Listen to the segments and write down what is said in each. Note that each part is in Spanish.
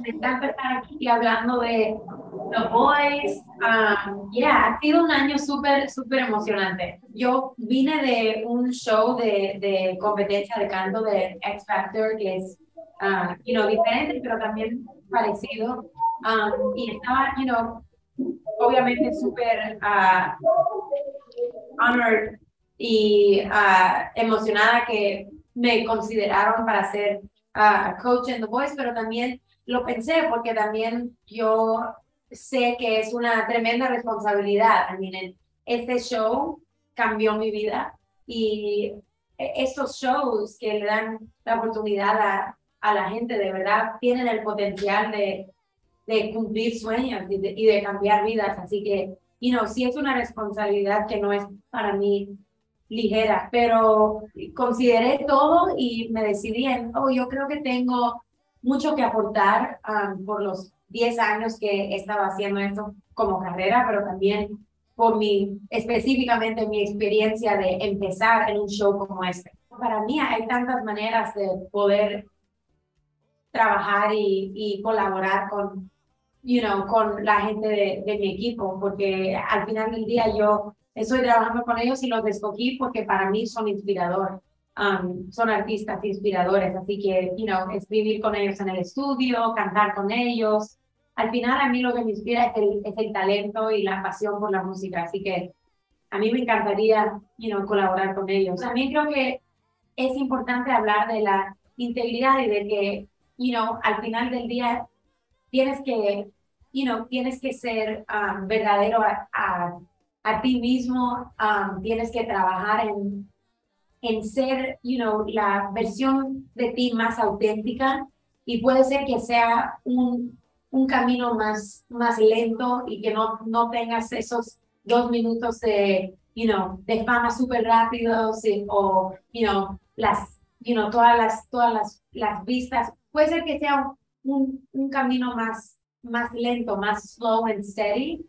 Me encanta estar aquí hablando de The Voice. Um, yeah, ha sido un año súper, súper emocionante. Yo vine de un show de, de competencia de canto de X Factor, que es, uh, you know, diferente, pero también parecido. Um, y estaba, you know, obviamente súper uh, honored y uh, emocionada que me consideraron para ser uh, coach en The Voice, pero también lo pensé porque también yo sé que es una tremenda responsabilidad. Miren, este show cambió mi vida y estos shows que le dan la oportunidad a, a la gente de verdad tienen el potencial de, de cumplir sueños y de, y de, cambiar vidas. Así que, you know, sí es una responsabilidad que no es para mí ligera, pero consideré todo y me decidí en, oh, yo creo que tengo mucho que aportar um, por los 10 años que estaba haciendo esto como carrera, pero también por mi, específicamente mi experiencia de empezar en un show como este. Para mí hay tantas maneras de poder trabajar y, colaborar con, you know, con la gente de, mi equipo, porque al final del día yo estoy trabajando con ellos y los escogí porque para mí son inspiradores. Um, son artistas inspiradores, así que, you know, escribir con ellos en el estudio, cantar con ellos. Al final a mí lo que me inspira es el, es el talento y la pasión por la música, así que a mí me encantaría, you know, colaborar con ellos. También creo que es importante hablar de la integridad y de que, you know, al final del día tienes que, you know, tienes que ser um, verdadero a, a, a, ti mismo, um, tienes que trabajar en en ser, you know, la versión de ti más auténtica y puede ser que sea un, un camino más, más lento y que no, no tengas esos dos minutos de, you know, de fama súper rápidos o, you know, las, you know, todas las, todas las, las vistas. Puede ser que sea un, un camino más, más lento, más slow and steady,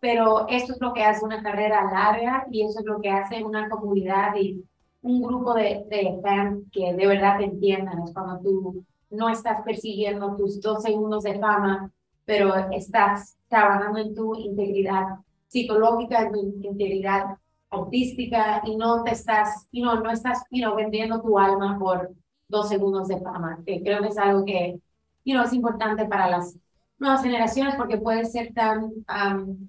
pero eso es lo que hace una carrera larga y eso es lo que hace una comunidad y un grupo de, de fans que de verdad te entiendan. Es cuando tú no estás persiguiendo tus dos segundos de fama, pero estás trabajando en tu integridad psicológica, en tu integridad artística y no te estás, you know, no estás you know, vendiendo tu alma por dos segundos de fama, que creo que es algo que you know, es importante para las nuevas generaciones porque puede ser tan um,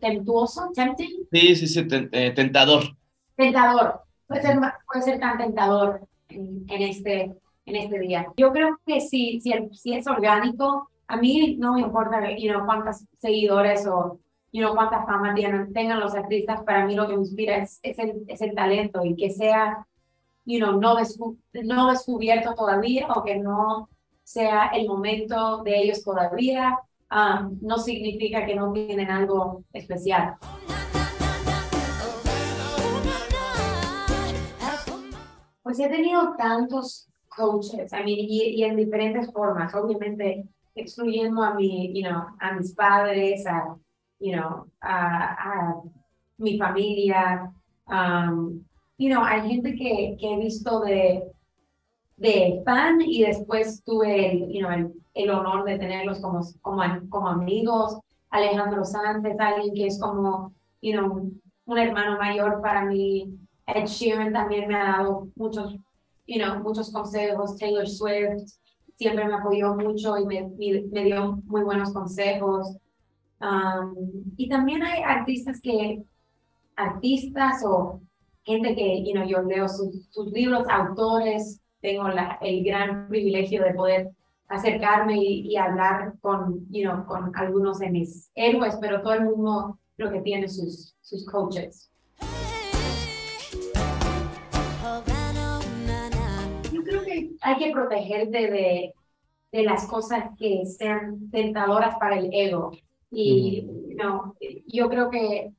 temptuoso, tempting. Sí, sí, sí, eh, tentador. Tentador, puede ser, puede ser tan tentador en, en, este, en este día. Yo creo que si, si, el, si es orgánico, a mí no me importa you know, cuántos seguidores o you know, cuánta fama tienen, tengan los artistas, para mí lo que me inspira es, es, el, es el talento y que sea you know, no, descu no descubierto todavía o que no sea el momento de ellos todavía, um, no significa que no tienen algo especial. Pues he tenido tantos coaches, I mean, y, y, en diferentes formas, obviamente excluyendo a, mi, you know, a mis padres, a, you know, a, a mi familia. Um, you know, hay gente que, que he visto de, de fan y después tuve el, you know, el, el honor de tenerlos como, como, como amigos. Alejandro Sánchez, alguien que es como, you know, un hermano mayor para mí. Ed Sheeran también me ha dado muchos, you know, muchos consejos. Taylor Swift siempre me apoyó mucho y me, me, dio muy buenos consejos. Um, y también hay artistas que, artistas o gente que, you know, yo leo sus, sus libros, autores, tengo la, el gran privilegio de poder acercarme y, y, hablar con, you know, con algunos de mis héroes, pero todo el mundo lo que tiene sus, sus coaches. hay que protegerte de, de las cosas que sean tentadoras para el ego. Y no, yo creo que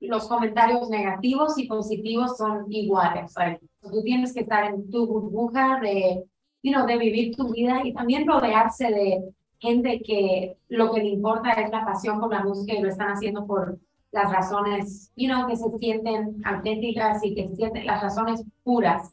los comentarios negativos y positivos son iguales. tú tienes que estar en tu burbuja de, you know, de vivir tu vida y también rodearse de gente que lo que le importa es la pasión por la música y lo están haciendo por las razones, you know, que se sienten auténticas y que se sienten las razones puras